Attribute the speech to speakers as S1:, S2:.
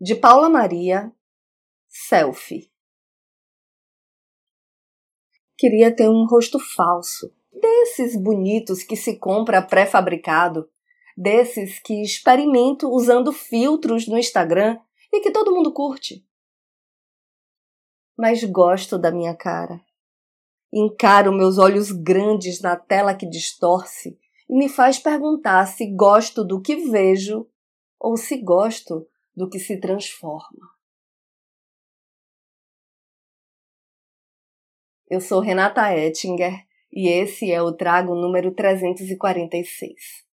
S1: De Paula Maria, selfie. Queria ter um rosto falso, desses bonitos que se compra pré-fabricado, desses que experimento usando filtros no Instagram e que todo mundo curte. Mas gosto da minha cara. Encaro meus olhos grandes na tela que distorce e me faz perguntar se gosto do que vejo ou se gosto do que se transforma. Eu sou Renata Ettinger e esse é o Trago número 346.